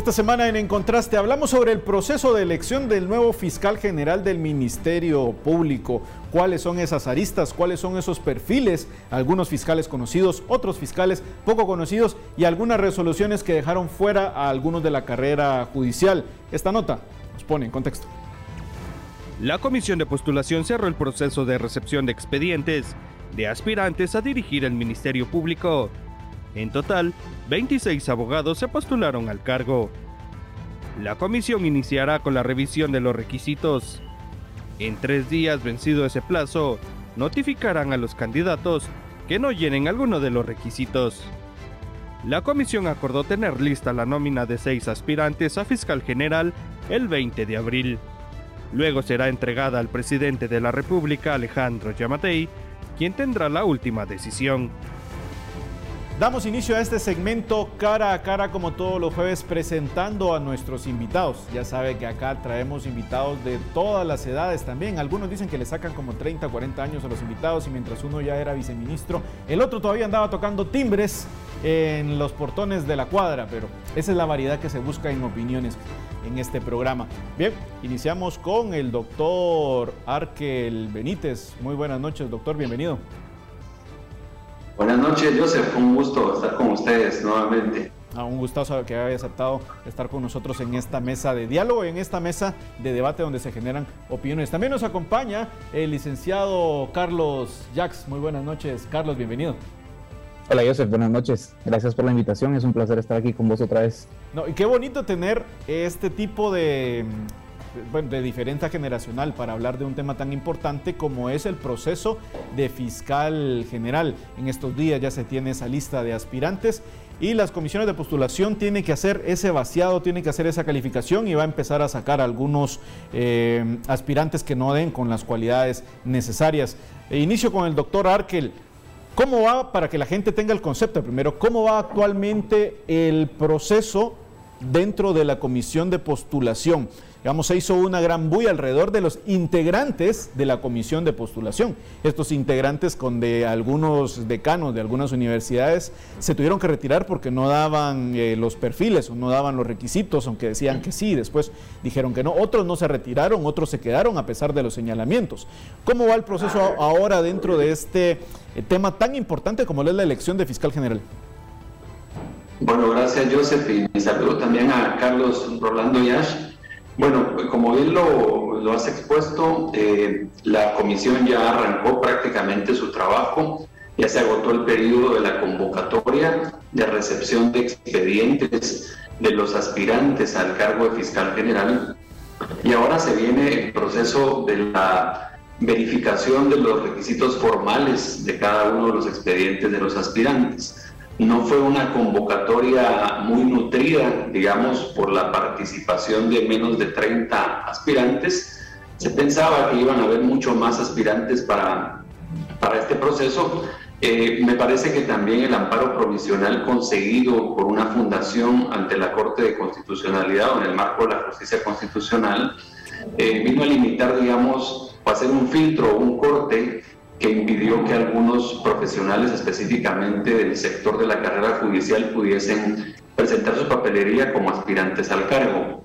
Esta semana en En Contraste hablamos sobre el proceso de elección del nuevo fiscal general del Ministerio Público. ¿Cuáles son esas aristas? ¿Cuáles son esos perfiles? Algunos fiscales conocidos, otros fiscales poco conocidos y algunas resoluciones que dejaron fuera a algunos de la carrera judicial. Esta nota nos pone en contexto. La comisión de postulación cerró el proceso de recepción de expedientes de aspirantes a dirigir el Ministerio Público. En total, 26 abogados se postularon al cargo. La comisión iniciará con la revisión de los requisitos. En tres días vencido ese plazo, notificarán a los candidatos que no llenen alguno de los requisitos. La comisión acordó tener lista la nómina de seis aspirantes a fiscal general el 20 de abril. Luego será entregada al presidente de la República, Alejandro Yamatei, quien tendrá la última decisión. Damos inicio a este segmento cara a cara como todos los jueves presentando a nuestros invitados. Ya sabe que acá traemos invitados de todas las edades también. Algunos dicen que le sacan como 30, 40 años a los invitados y mientras uno ya era viceministro, el otro todavía andaba tocando timbres en los portones de la cuadra, pero esa es la variedad que se busca en opiniones en este programa. Bien, iniciamos con el doctor Arkel Benítez. Muy buenas noches, doctor, bienvenido. Buenas noches, Joseph. Un gusto estar con ustedes nuevamente. Ah, un gustazo que haya aceptado estar con nosotros en esta mesa de diálogo, en esta mesa de debate donde se generan opiniones. También nos acompaña el licenciado Carlos Jax. Muy buenas noches, Carlos, bienvenido. Hola Joseph, buenas noches. Gracias por la invitación. Es un placer estar aquí con vos otra vez. No, y qué bonito tener este tipo de bueno, de diferencia generacional para hablar de un tema tan importante como es el proceso de fiscal general. En estos días ya se tiene esa lista de aspirantes y las comisiones de postulación tienen que hacer ese vaciado, tienen que hacer esa calificación y va a empezar a sacar algunos eh, aspirantes que no den con las cualidades necesarias. E inicio con el doctor Arkel. ¿Cómo va, para que la gente tenga el concepto primero, cómo va actualmente el proceso dentro de la comisión de postulación? Digamos, se hizo una gran bulla alrededor de los integrantes de la comisión de postulación. Estos integrantes con de algunos decanos de algunas universidades se tuvieron que retirar porque no daban eh, los perfiles o no daban los requisitos, aunque decían que sí, después dijeron que no. Otros no se retiraron, otros se quedaron a pesar de los señalamientos. ¿Cómo va el proceso ahora dentro de este eh, tema tan importante como es la elección de fiscal general? Bueno, gracias Joseph y saludo también a Carlos Rolando Yash bueno, como bien lo, has expuesto, eh, la comisión ya arrancó prácticamente su trabajo, ya se agotó el periodo de la convocatoria de recepción de expedientes de los aspirantes al cargo de fiscal general y ahora se viene el proceso de la verificación de los requisitos formales de cada uno de los expedientes de los aspirantes. No fue una convocatoria muy nutrida, digamos, por la participación de menos de 30 aspirantes. Se pensaba que iban a haber mucho más aspirantes para, para este proceso. Eh, me parece que también el amparo provisional conseguido por una fundación ante la Corte de Constitucionalidad o en el marco de la justicia constitucional eh, vino a limitar, digamos, o hacer un filtro, un corte que impidió que algunos profesionales específicamente del sector de la carrera judicial pudiesen presentar su papelería como aspirantes al cargo.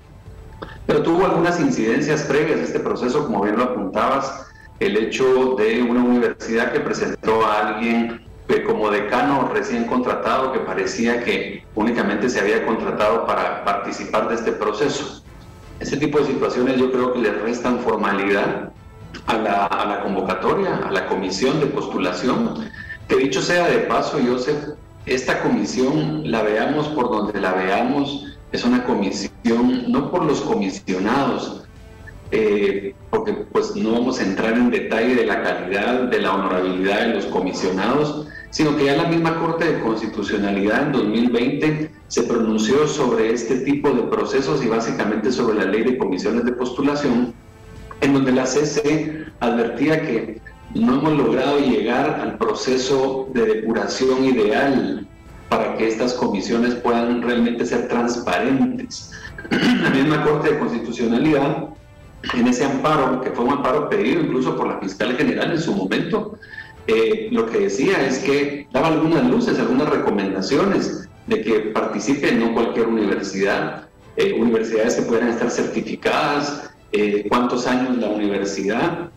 Pero tuvo algunas incidencias previas a este proceso, como bien lo apuntabas, el hecho de una universidad que presentó a alguien que como decano recién contratado que parecía que únicamente se había contratado para participar de este proceso. Ese tipo de situaciones yo creo que le restan formalidad a la, convocatoria, a la comisión de postulación. Que dicho sea de paso, Joseph, esta comisión, la veamos por donde la veamos, es una comisión no por los comisionados, eh, porque pues no vamos a entrar en detalle de la calidad, de la honorabilidad de los comisionados, sino que ya la misma Corte de Constitucionalidad en 2020 se pronunció sobre este tipo de procesos y básicamente sobre la ley de comisiones de postulación en donde la CC advertía que no hemos logrado llegar al proceso de depuración ideal para que estas comisiones puedan realmente ser transparentes. La misma Corte de Constitucionalidad, en ese amparo, que fue un amparo pedido incluso por la fiscal general en su momento, eh, lo que decía es que daba algunas luces, algunas recomendaciones de que participe no cualquier universidad, eh, universidades que pudieran estar certificadas, eh, cuántos años la universidad,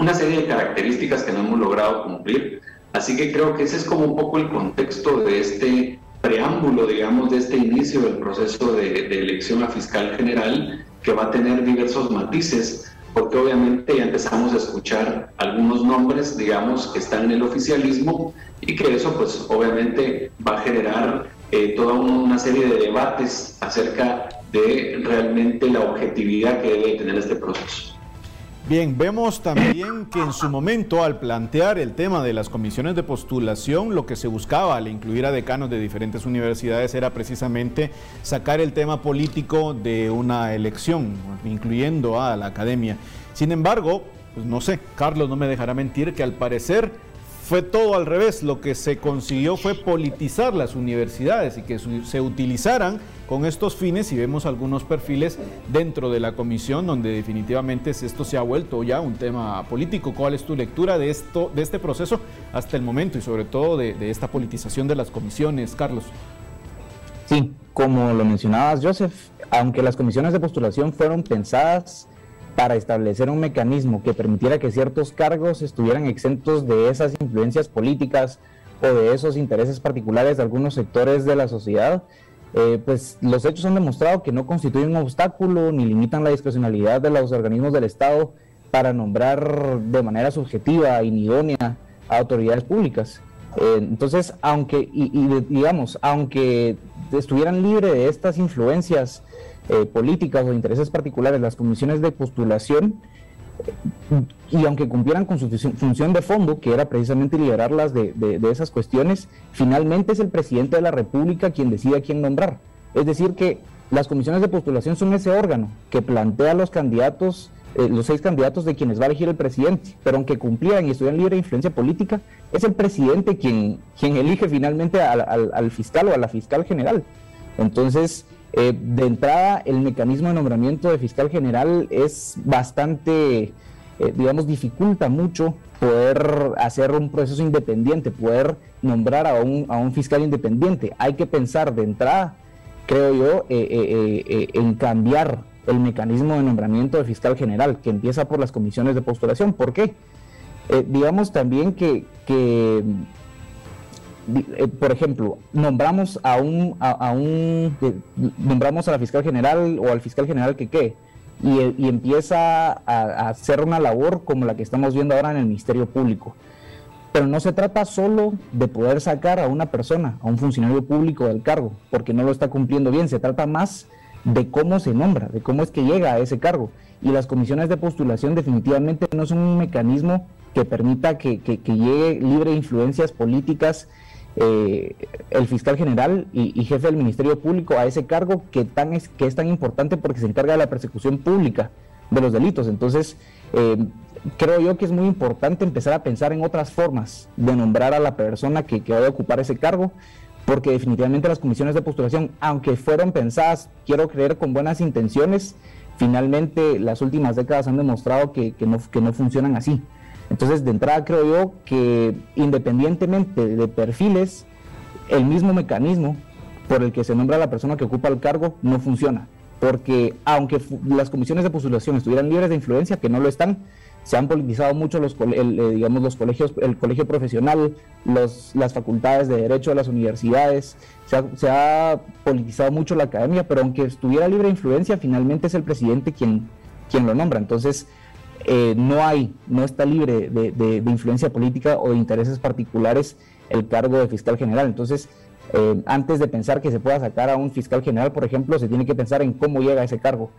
una serie de características que no hemos logrado cumplir. Así que creo que ese es como un poco el contexto de este preámbulo, digamos, de este inicio del proceso de, de elección a fiscal general, que va a tener diversos matices, porque obviamente ya empezamos a escuchar algunos nombres, digamos, que están en el oficialismo y que eso, pues, obviamente va a generar eh, toda una serie de debates acerca de realmente la objetividad que debe tener este proceso. Bien, vemos también que en su momento al plantear el tema de las comisiones de postulación, lo que se buscaba al incluir a decanos de diferentes universidades era precisamente sacar el tema político de una elección, incluyendo a la academia. Sin embargo, pues no sé, Carlos no me dejará mentir que al parecer fue todo al revés. Lo que se consiguió fue politizar las universidades y que se utilizaran con estos fines y vemos algunos perfiles dentro de la comisión donde definitivamente esto se ha vuelto ya un tema político. ¿Cuál es tu lectura de, esto, de este proceso hasta el momento y sobre todo de, de esta politización de las comisiones, Carlos? Sí, como lo mencionabas, Joseph, aunque las comisiones de postulación fueron pensadas para establecer un mecanismo que permitiera que ciertos cargos estuvieran exentos de esas influencias políticas o de esos intereses particulares de algunos sectores de la sociedad, eh, pues los hechos han demostrado que no constituyen un obstáculo ni limitan la discrecionalidad de los organismos del Estado para nombrar de manera subjetiva e idónea a autoridades públicas. Eh, entonces, aunque, y, digamos, aunque estuvieran libres de estas influencias eh, políticas o intereses particulares, las comisiones de postulación, y aunque cumplieran con su función de fondo, que era precisamente liberarlas de, esas cuestiones, finalmente es el presidente de la República quien decide a quién nombrar. Es decir, que las comisiones de postulación son ese órgano que plantea los candidatos, eh, los seis candidatos de quienes va a elegir el presidente, pero aunque cumplieran y estuvieran libre de influencia política, es el presidente quien, quien elige finalmente al, al, al fiscal o a la fiscal general. Entonces, eh, de entrada, el mecanismo de nombramiento de fiscal general es bastante, eh, digamos, dificulta mucho poder hacer un proceso independiente, poder nombrar a un, a un fiscal independiente. Hay que pensar de entrada, creo yo, eh, en cambiar el mecanismo de nombramiento de fiscal general, que empieza por las comisiones de postulación. ¿Por qué? digamos también que, que por ejemplo, nombramos a un, a, un eh, nombramos a la fiscal general o al fiscal general que qué, y, empieza a, hacer una labor como la que estamos viendo ahora en el Ministerio Público. Pero no se trata solo de poder sacar a una persona, a un funcionario público del cargo, porque no lo está cumpliendo bien, se trata más de cómo se nombra, de cómo es que llega a ese cargo. Y las comisiones de postulación definitivamente no son un mecanismo que permita que, que llegue libre de influencias políticas eh, el fiscal general y, jefe del Ministerio Público a ese cargo que, tan es, que es tan importante porque se encarga de la persecución pública de los delitos. Entonces, eh, creo yo que es muy importante empezar a pensar en otras formas de nombrar a la persona que, que vaya a ocupar ese cargo, porque definitivamente las comisiones de postulación, aunque fueron pensadas, quiero creer, con buenas intenciones, finalmente las últimas décadas han demostrado que, no, que no funcionan así. Entonces, de entrada creo yo que independientemente de perfiles, el mismo mecanismo por el que se nombra a la persona que ocupa el cargo no funciona. Porque aunque las comisiones de postulación estuvieran libres de influencia, que no lo están, se han politizado mucho los, eh, digamos, los colegios, el colegio profesional, los, las facultades de derecho de las universidades, se ha, se ha, politizado mucho la academia, pero aunque estuviera libre de influencia, finalmente es el presidente quien, quien lo nombra. Entonces, eh, no hay, no está libre de, influencia política o de intereses particulares el cargo de fiscal general. Entonces, eh, antes de pensar que se pueda sacar a un fiscal general, por ejemplo, se tiene que pensar en cómo llega a ese cargo.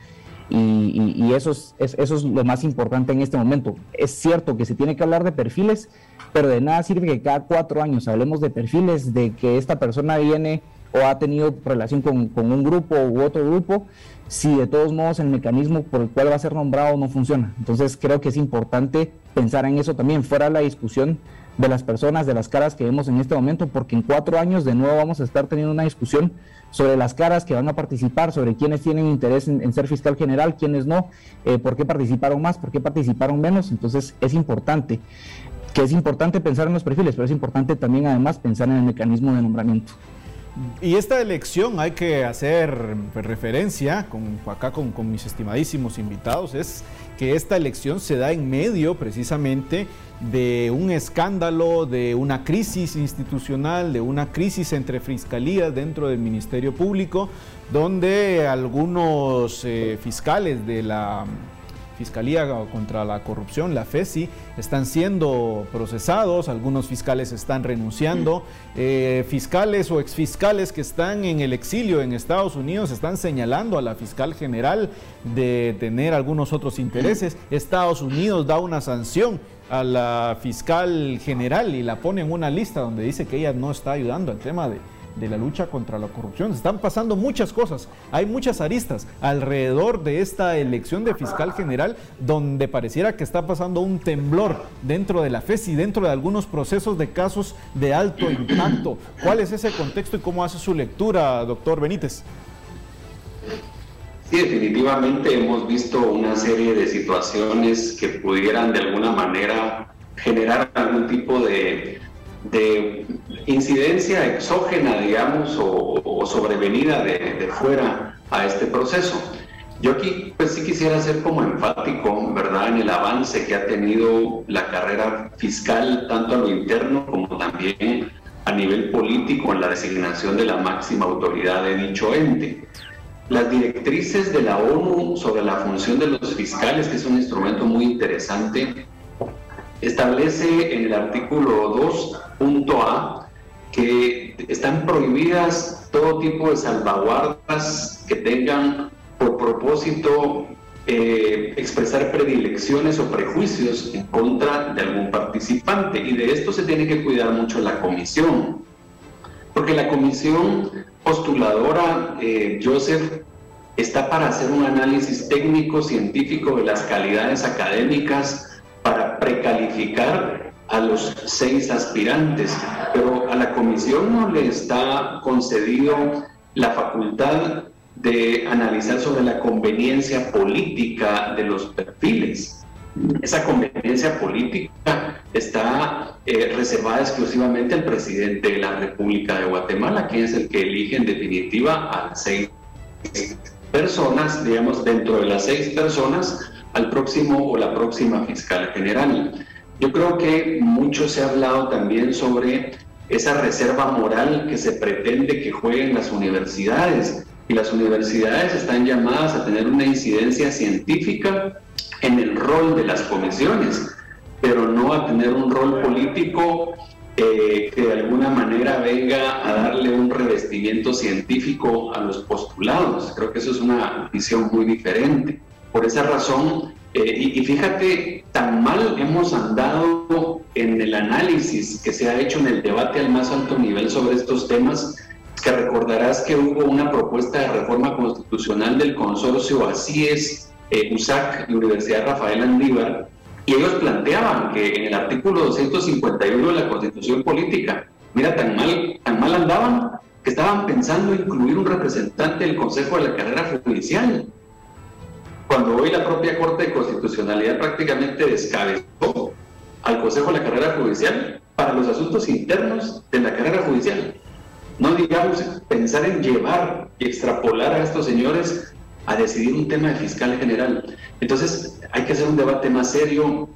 Y, eso, es, eso es lo más importante en este momento. Es cierto que se tiene que hablar de perfiles, pero de nada sirve que cada cuatro años hablemos de perfiles, de que esta persona viene o ha tenido relación con, un grupo u otro grupo, si de todos modos el mecanismo por el cual va a ser nombrado no funciona. Entonces creo que es importante pensar en eso también, fuera la discusión de las personas, de las caras que vemos en este momento, porque en cuatro años de nuevo vamos a estar teniendo una discusión sobre las caras que van a participar, sobre quiénes tienen interés en, ser fiscal general, quiénes no, eh, por qué participaron más, por qué participaron menos. Entonces es importante, que es importante pensar en los perfiles, pero es importante también además pensar en el mecanismo de nombramiento. Y esta elección hay que hacer referencia, con, acá con, con mis estimadísimos invitados, es que esta elección se da en medio precisamente de un escándalo, de una crisis institucional, de una crisis entre fiscalías dentro del Ministerio Público, donde algunos eh, fiscales de la Fiscalía contra la Corrupción, la FESI, están siendo procesados, algunos fiscales están renunciando, eh, fiscales o exfiscales que están en el exilio en Estados Unidos están señalando a la fiscal general de tener algunos otros intereses. Estados Unidos da una sanción a la fiscal general y la pone en una lista donde dice que ella no está ayudando al tema de, de la lucha contra la corrupción. Están pasando muchas cosas, hay muchas aristas alrededor de esta elección de fiscal general donde pareciera que está pasando un temblor dentro de la FES y dentro de algunos procesos de casos de alto impacto. ¿Cuál es ese contexto y cómo hace su lectura, doctor Benítez? Sí, definitivamente hemos visto una serie de situaciones que pudieran de alguna manera generar algún tipo de de incidencia exógena, digamos, o, sobrevenida de, fuera a este proceso. Yo aquí pues sí quisiera ser como enfático, ¿verdad?, en el avance que ha tenido la carrera fiscal, tanto a lo interno como también a nivel político en la designación de la máxima autoridad de dicho ente. Las directrices de la ONU sobre la función de los fiscales, que es un instrumento muy interesante, establece en el artículo 2.a que están prohibidas todo tipo de salvaguardas que tengan por propósito eh, expresar predilecciones o prejuicios en contra de algún participante. Y de esto se tiene que cuidar mucho la comisión, porque la comisión postuladora, eh, Joseph, está para hacer un análisis técnico, científico de las calidades académicas, para precalificar a los seis aspirantes, pero a la comisión no le está concedido la facultad de analizar sobre la conveniencia política de los perfiles. Esa conveniencia política está eh, reservada exclusivamente al presidente de la República de Guatemala, quien es el que elige en definitiva a seis personas, digamos, dentro de las seis personas al próximo o la próxima fiscal general. Yo creo que mucho se ha hablado también sobre esa reserva moral que se pretende que jueguen las universidades. Y las universidades están llamadas a tener una incidencia científica en el rol de las comisiones, pero no a tener un rol político eh, que de alguna manera venga a darle un revestimiento científico a los postulados. Creo que eso es una visión muy diferente. Por esa razón, eh, y, fíjate, tan mal hemos andado en el análisis que se ha hecho en el debate al más alto nivel sobre estos temas, que recordarás que hubo una propuesta de reforma constitucional del consorcio Así es, eh, USAC Universidad Rafael Andívar, y ellos planteaban que en el artículo 251 de la Constitución Política, mira, tan mal, tan mal andaban que estaban pensando incluir un representante del Consejo de la Carrera Judicial cuando hoy la propia Corte de Constitucionalidad prácticamente descabezó al Consejo de la Carrera Judicial para los asuntos internos de la carrera judicial. No digamos pensar en llevar y extrapolar a estos señores a decidir un tema de fiscal general. Entonces hay que hacer un debate más serio,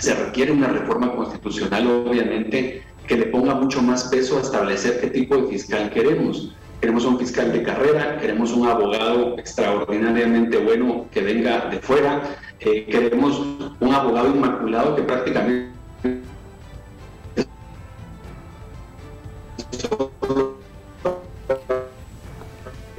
se requiere una reforma constitucional obviamente que le ponga mucho más peso a establecer qué tipo de fiscal queremos queremos un fiscal de carrera, queremos un abogado extraordinariamente bueno que venga de fuera, eh, queremos un abogado inmaculado que prácticamente...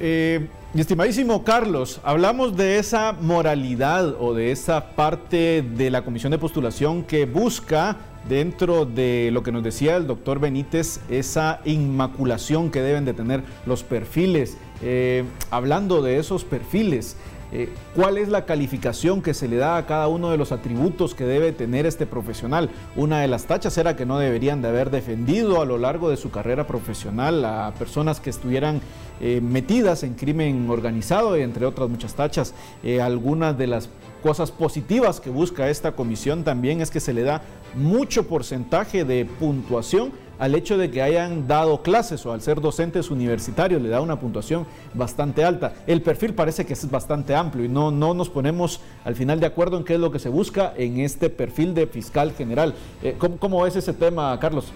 Eh, mi estimadísimo Carlos, hablamos de esa moralidad o de esa parte de la comisión de postulación que busca dentro de lo que nos decía el doctor Benítez, esa inmaculación que deben de tener los perfiles. Eh, hablando de esos perfiles, eh, ¿cuál es la calificación que se le da a cada uno de los atributos que debe tener este profesional? Una de las tachas era que no deberían de haber defendido a lo largo de su carrera profesional a personas que estuvieran eh, metidas en crimen organizado, entre otras muchas tachas. algunas de las cosas positivas que busca esta comisión también es que se le da mucho porcentaje de puntuación al hecho de que hayan dado clases o al ser docentes universitarios, le da una puntuación bastante alta. El perfil parece que es bastante amplio y no, no nos ponemos al final de acuerdo en qué es lo que se busca en este perfil de fiscal general. Eh, ¿cómo, ¿Cómo es ese tema, Carlos?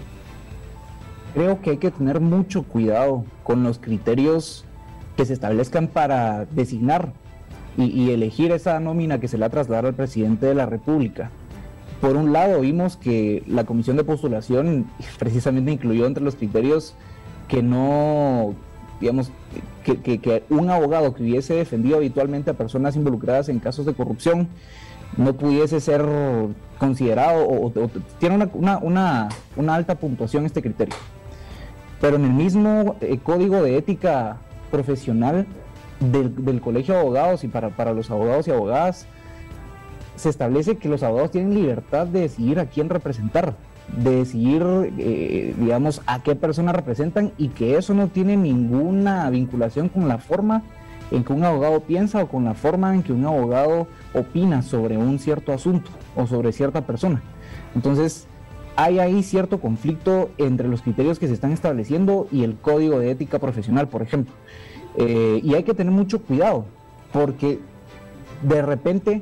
Creo que hay que tener mucho cuidado con los criterios que se establezcan para designar y, elegir esa nómina que se le va a trasladar al presidente de la República. Por un lado, vimos que la comisión de postulación precisamente incluyó entre los criterios que no, digamos, que, un abogado que hubiese defendido habitualmente a personas involucradas en casos de corrupción no pudiese ser considerado o, tiene una, una, alta puntuación este criterio. Pero en el mismo eh, código de ética profesional del, Colegio de Abogados y para, para, los abogados y abogadas, se establece que los abogados tienen libertad de decidir a quién representar, de decidir, eh, digamos, a qué persona representan y que eso no tiene ninguna vinculación con la forma en que un abogado piensa o con la forma en que un abogado opina sobre un cierto asunto o sobre cierta persona. Entonces, hay ahí cierto conflicto entre los criterios que se están estableciendo y el código de ética profesional, por ejemplo. Eh, y hay que tener mucho cuidado, porque de repente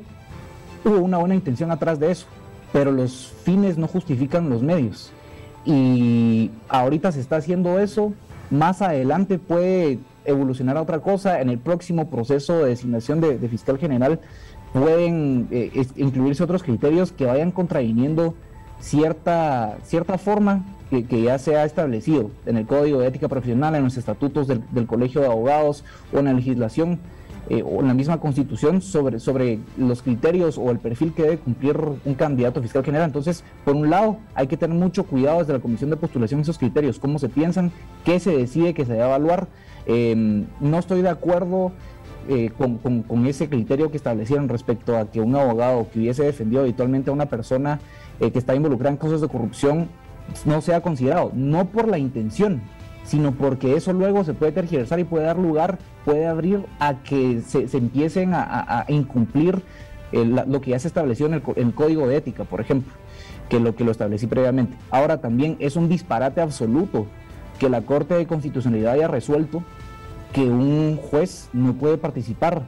hubo una buena intención atrás de eso, pero los fines no justifican los medios. Y ahorita se está haciendo eso, más adelante puede evolucionar a otra cosa, en el próximo proceso de designación de, fiscal general pueden eh, incluirse otros criterios que vayan contraviniendo cierta, cierta forma que, ya se ha establecido en el Código de Ética Profesional, en los estatutos del, Colegio de Abogados o en la legislación eh, o en la misma constitución sobre, sobre los criterios o el perfil que debe cumplir un candidato fiscal general. Entonces, por un lado, hay que tener mucho cuidado desde la comisión de postulación esos criterios, cómo se piensan, qué se decide que se debe evaluar. Em, no estoy de acuerdo eh, con, con, ese criterio que establecieron respecto a que un abogado que hubiese defendido habitualmente a una persona eh, que está involucrada en casos de corrupción no sea considerado, no por la intención, sino porque eso luego se puede tergiversar y puede dar lugar, puede abrir a que se, empiecen a, incumplir lo que ya se estableció en el, código de ética, por ejemplo, que lo que lo establecí previamente. Ahora también es un disparate absoluto que la Corte de Constitucionalidad haya resuelto que un juez no puede participar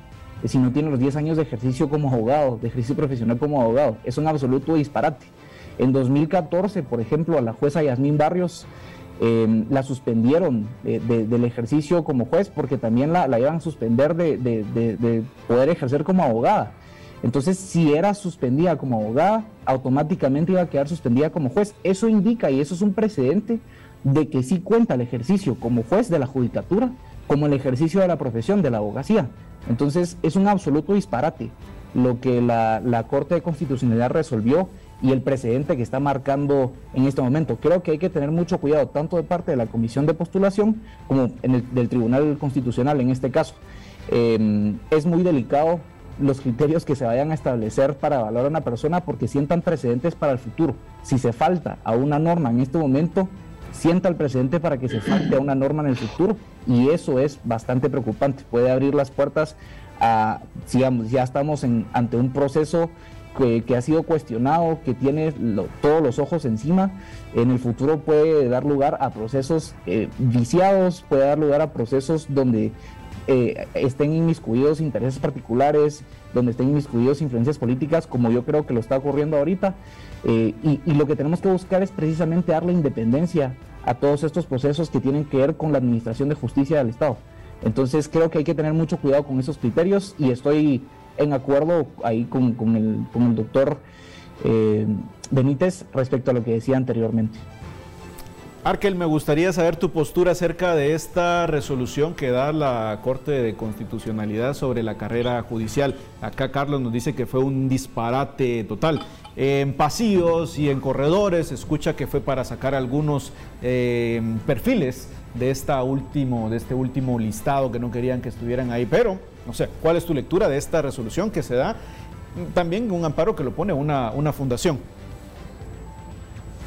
si no tiene los 10 años de ejercicio como abogado, de ejercicio profesional como abogado. Es un absoluto disparate. En 2014, por ejemplo, a la jueza Yasmín Barrios em, la suspendieron del ejercicio como juez porque también la, iban a suspender de, poder ejercer como abogada. Entonces, si era suspendida como abogada, automáticamente iba a quedar suspendida como juez. Eso indica, y eso es un precedente, de que sí cuenta el ejercicio como juez de la judicatura como el ejercicio de la profesión de la abogacía. Entonces, es un absoluto disparate lo que la, la Corte de Constitucionalidad resolvió y el precedente que está marcando en este momento. Creo que hay que tener mucho cuidado, tanto de parte de la Comisión de Postulación como en el, del Tribunal Constitucional en este caso. Em, es muy delicado los criterios que se vayan a establecer para evaluar a una persona porque sientan precedentes para el futuro. Si se falta a una norma en este momento, sienta el precedente para que se falte a una norma en el futuro y eso es bastante preocupante. Puede abrir las puertas a, digamos, ya estamos en, ante un proceso que, ha sido cuestionado, que tiene todos los ojos encima, en el futuro puede dar lugar a procesos eh, viciados, puede dar lugar a procesos donde eh, estén inmiscuidos intereses particulares, donde estén inmiscuidos influencias políticas, como yo creo que lo está ocurriendo ahorita. Eh, y, lo que tenemos que buscar es precisamente darle independencia a todos estos procesos que tienen que ver con la administración de justicia del Estado. Entonces creo que hay que tener mucho cuidado con esos criterios y estoy en acuerdo ahí con, con, el, con el, doctor eh, Benítez respecto a lo que decía anteriormente. Arkel, me gustaría saber tu postura acerca de esta resolución que da la Corte de Constitucionalidad sobre la carrera judicial. Acá Carlos nos dice que fue un disparate total. En pasillos y en corredores escucha que fue para sacar algunos eh, perfiles de, esta último, de este último listado que no querían que estuvieran ahí, pero no sé, ¿cuál es tu lectura de esta resolución que se da? También un amparo que lo pone una, una fundación.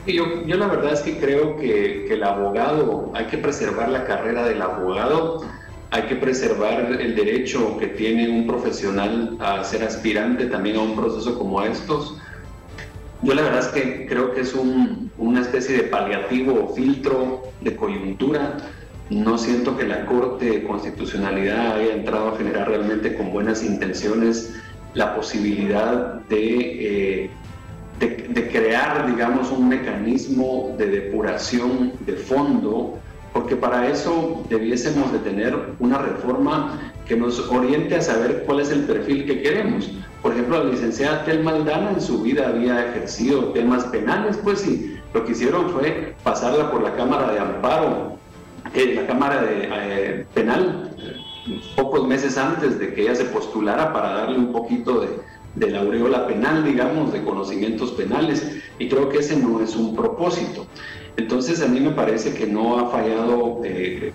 Yo, yo, la verdad es que creo que, que, el abogado, hay que preservar la carrera del abogado, hay que preservar el derecho que tiene un profesional a ser aspirante también a un proceso como estos. Yo la verdad es que creo que es un, una especie de paliativo o filtro de coyuntura. No siento que la Corte de Constitucionalidad haya entrado a generar realmente con buenas intenciones la posibilidad de, eh, de, de crear, digamos, un mecanismo de depuración de fondo porque para eso debiésemos de tener una reforma que nos oriente a saber cuál es el perfil que queremos. Por ejemplo, la licenciada Telma Aldana en su vida había ejercido temas penales, pues sí, lo que hicieron fue pasarla por la Cámara de Amparo, la Cámara de, eh, Penal, pocos meses antes de que ella se postulara para darle un poquito de, de la aureola penal, digamos, de conocimientos penales, y creo que ese no es un propósito. Entonces a mí me parece que no ha fallado eh,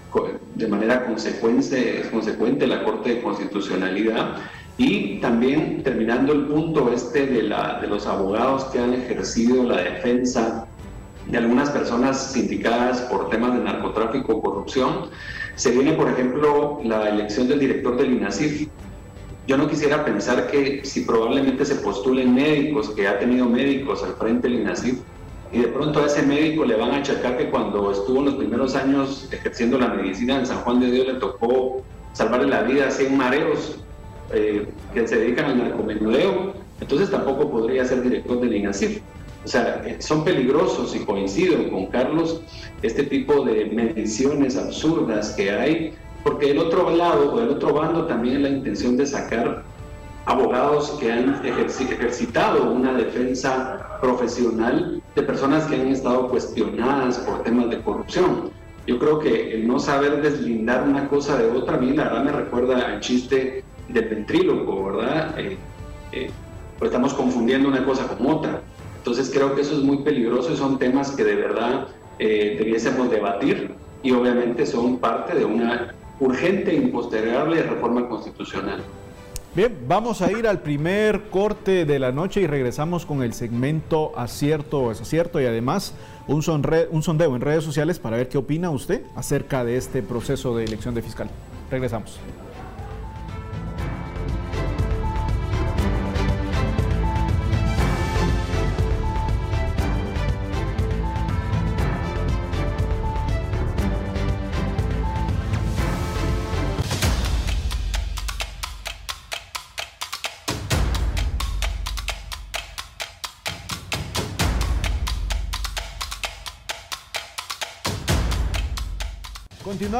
de manera consecuente, consecuente la Corte de Constitucionalidad y también terminando el punto este de, la, de los abogados que han ejercido la defensa de algunas personas sindicadas por temas de narcotráfico o corrupción, se viene por ejemplo la elección del director del INASIF. Yo no quisiera pensar que si probablemente se postulen médicos, que ha tenido médicos al frente del INASIF, y de pronto a ese médico le van a achacar que cuando estuvo en los primeros años ejerciendo la medicina en San Juan de Dios le tocó salvarle la vida a 100 mareos eh, que se dedican al narcomenudeo, entonces tampoco podría ser director del INASIF. O sea, eh, son peligrosos y coincido con Carlos este tipo de mediciones absurdas que hay, porque del otro lado o del otro bando también es la intención de sacar abogados que han ejercitado una defensa profesional de personas que han estado cuestionadas por temas de corrupción. Yo creo que el no saber deslindar una cosa de otra, a mí la verdad me recuerda al chiste del ventríloco, ¿verdad? Eh, eh, pues estamos confundiendo una cosa con otra. Entonces creo que eso es muy peligroso y son temas que de verdad eh, debiésemos debatir y obviamente son parte de una urgente e impostergable reforma constitucional. Bien, vamos a ir al primer corte de la noche y regresamos con el segmento acierto o desacierto y además un, un sondeo en redes sociales para ver qué opina usted acerca de este proceso de elección de fiscal. Regresamos.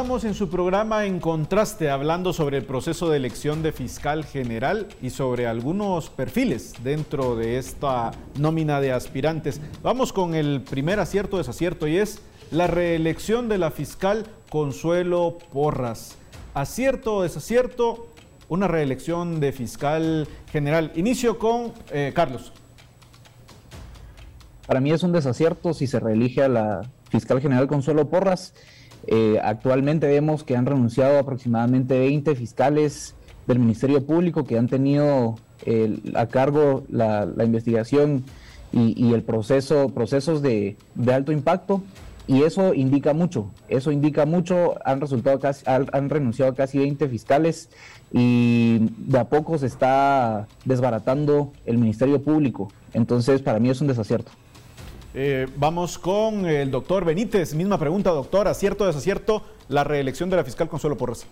Continuamos en su programa En Contraste, hablando sobre el proceso de elección de fiscal general y sobre algunos perfiles dentro de esta nómina de aspirantes. Vamos con el primer acierto desacierto y es la reelección de la fiscal Consuelo Porras. Acierto o desacierto, una reelección de fiscal general. Inicio con eh, Carlos. Para mí es un desacierto si se reelige a la fiscal general Consuelo Porras. Eh, actualmente vemos que han renunciado aproximadamente 20 fiscales del Ministerio Público que han tenido a cargo la, investigación y, el proceso, procesos de, alto impacto. Y eso indica mucho, eso indica mucho, han, resultado casi, han, renunciado casi 20 fiscales y de a poco se está desbaratando el Ministerio Público. Entonces, para mí es un desacierto. Eh, vamos con el doctor Benítez. Misma pregunta, doctor. ¿Acierto o desacierto la reelección de la fiscal Consuelo Porras?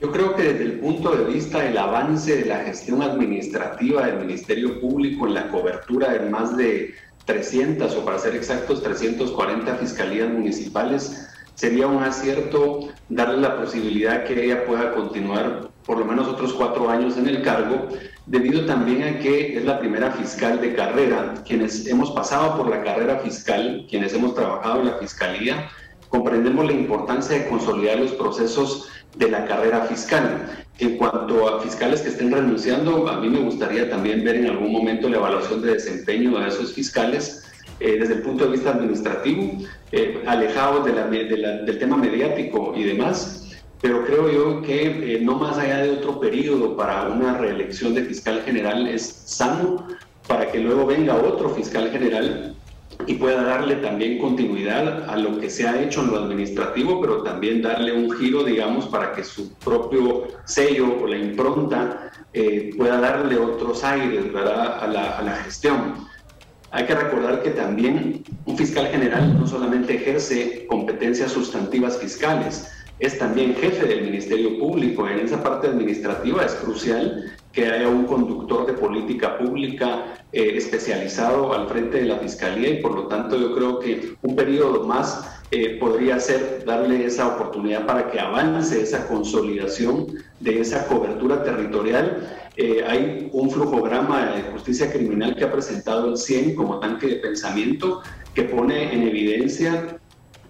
Yo creo que desde el punto de vista del avance de la gestión administrativa del Ministerio Público en la cobertura de más de 300 o para ser exactos 340 fiscalías municipales, sería un acierto darle la posibilidad que ella pueda continuar por lo menos otros cuatro años en el cargo, debido también a que es la primera fiscal de carrera. Quienes hemos pasado por la carrera fiscal, quienes hemos trabajado en la fiscalía, comprendemos la importancia de consolidar los procesos de la carrera fiscal. En cuanto a fiscales que estén renunciando, a mí me gustaría también ver en algún momento la evaluación de desempeño de esos fiscales eh, desde el punto de vista administrativo, eh, alejados del tema mediático y demás, pero creo yo que eh, no más allá de otro periodo para una reelección de fiscal general es sano para que luego venga otro fiscal general y pueda darle también continuidad a lo que se ha hecho en lo administrativo, pero también darle un giro, digamos, para que su propio sello o la impronta eh, pueda darle otros aires ¿verdad? A, la, a la gestión. hay que recordar que también un fiscal general no solamente ejerce competencias sustantivas fiscales, es también jefe del Ministerio Público. En esa parte administrativa es crucial que haya un conductor de política pública eh, especializado al frente de la Fiscalía y por lo tanto yo creo que un periodo más eh, podría ser darle esa oportunidad para que avance esa consolidación de esa cobertura territorial. Eh, hay un flujograma de justicia criminal que ha presentado el 100 como tanque de pensamiento que pone en evidencia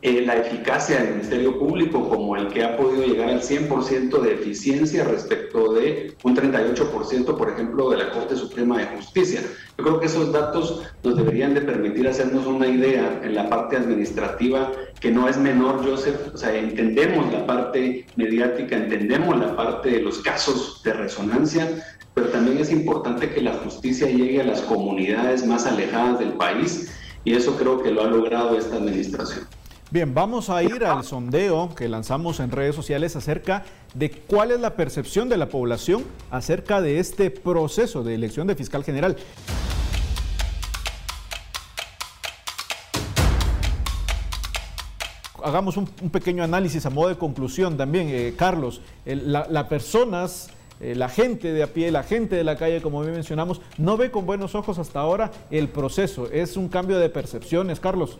eh, la eficacia del Ministerio Público como el que ha podido llegar al 100% de eficiencia respecto de un 38%, por ejemplo, de la Corte Suprema de Justicia. Yo creo que esos datos nos deberían de permitir hacernos una idea en la parte administrativa que no es menor, Joseph. O sea, entendemos la parte mediática, entendemos la parte de los casos de resonancia, pero también es importante que la justicia llegue a las comunidades más alejadas del país y eso creo que lo ha logrado esta administración. Bien, vamos a ir al sondeo que lanzamos en redes sociales acerca de cuál es la percepción de la población acerca de este proceso de elección de fiscal general. Hagamos un, pequeño análisis a modo de conclusión también, eh, Carlos. Las personas eh, la gente de a pie, la gente de la calle, como bien mencionamos, no ve con buenos ojos hasta ahora el proceso. Es un cambio de percepciones, Carlos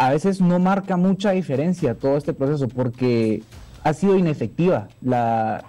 a veces no marca mucha diferencia todo este proceso porque ha sido inefectiva la,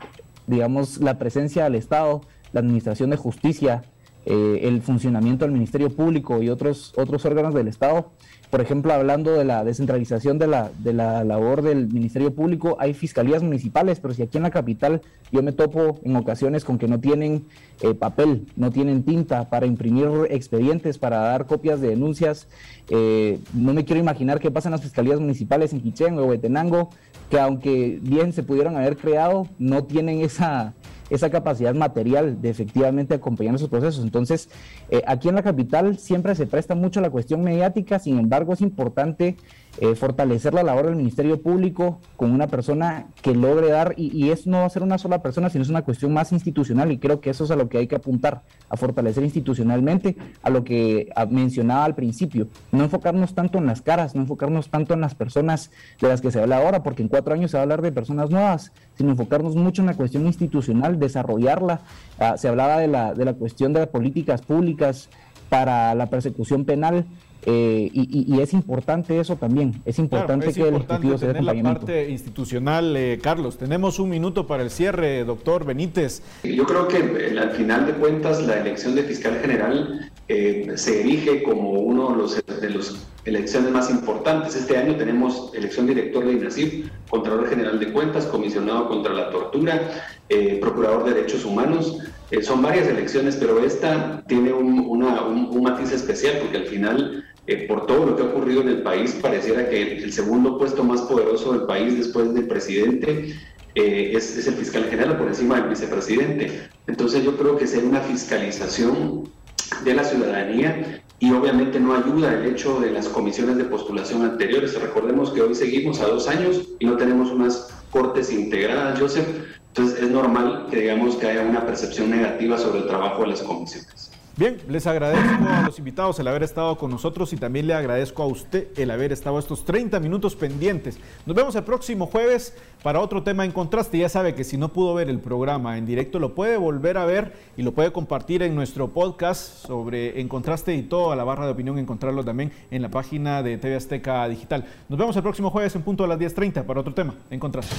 digamos, la presencia del Estado, la administración de justicia, eh, el funcionamiento del Ministerio Público y otros, otros órganos del Estado. Por ejemplo, hablando de la descentralización de la, de la labor del Ministerio Público, hay fiscalías municipales, pero si aquí en la capital yo me topo en ocasiones con que no tienen eh, papel, no tienen tinta para imprimir expedientes, para dar copias de denuncias, eh, no me quiero imaginar qué pasa en las fiscalías municipales en Quichén o Huetenango, que aunque bien se pudieron haber creado, no tienen esa esa capacidad material de efectivamente acompañar esos procesos. Entonces, eh, aquí en la capital siempre se presta mucho la cuestión mediática, sin embargo es importante eh, fortalecer la labor del Ministerio Público con una persona que logre dar, y, y, eso no va a ser una sola persona, sino es una cuestión más institucional, y creo que eso es a lo que hay que apuntar, a fortalecer institucionalmente, a lo que mencionaba al principio, no enfocarnos tanto en las caras, no enfocarnos tanto en las personas de las que se habla ahora, porque en cuatro años se va a hablar de personas nuevas, sino enfocarnos mucho en la cuestión institucional, desarrollarla. Ah, se hablaba de la, de la cuestión de las políticas públicas para la persecución penal, eh, y, es importante eso también, es importante que el Ejecutivo se dé la parte institucional, eh, Carlos. Tenemos un minuto para el cierre, doctor Benítez. Yo creo que eh, al final de cuentas la elección de fiscal general se erige como uno de los, de los elecciones más importantes. Este año tenemos elección director de INACIF, Contralor General de Cuentas, Comisionado contra la Tortura, Procurador de Derechos Humanos. son varias elecciones, pero esta tiene un, un matiz especial porque al final eh, por todo lo que ha ocurrido en el país, pareciera que el segundo puesto más poderoso del país después del presidente eh, es, el fiscal general por encima del vicepresidente. Entonces yo creo que es una fiscalización de la ciudadanía y obviamente no ayuda el hecho de las comisiones de postulación anteriores. Recordemos que hoy seguimos a dos años y no tenemos unas cortes integradas, Joseph. Entonces es normal que digamos que haya una percepción negativa sobre el trabajo de las comisiones. Bien, les agradezco a los invitados el haber estado con nosotros y también le agradezco a usted el haber estado estos 30 minutos pendientes. Nos vemos el próximo jueves para otro tema en contraste. Ya sabe que si no pudo ver el programa en directo, lo puede volver a ver y lo puede compartir en nuestro podcast sobre En Contraste y toda la barra de opinión, encontrarlo también en la página de TV Azteca Digital. Nos vemos el próximo jueves en punto a las 10.30 para otro tema en Contraste.